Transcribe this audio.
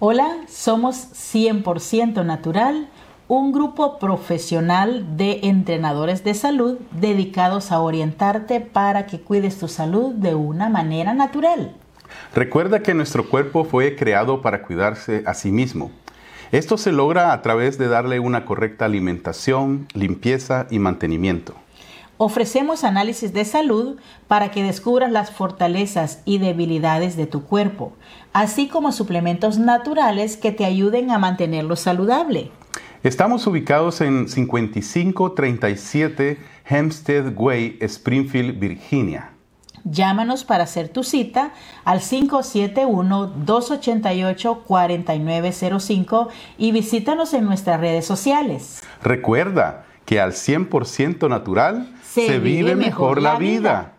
Hola, somos 100% Natural, un grupo profesional de entrenadores de salud dedicados a orientarte para que cuides tu salud de una manera natural. Recuerda que nuestro cuerpo fue creado para cuidarse a sí mismo. Esto se logra a través de darle una correcta alimentación, limpieza y mantenimiento. Ofrecemos análisis de salud para que descubras las fortalezas y debilidades de tu cuerpo, así como suplementos naturales que te ayuden a mantenerlo saludable. Estamos ubicados en 5537 Hempstead Way, Springfield, Virginia. Llámanos para hacer tu cita al 571-288-4905 y visítanos en nuestras redes sociales. Recuerda que al 100% natural se, vive mejor la vida.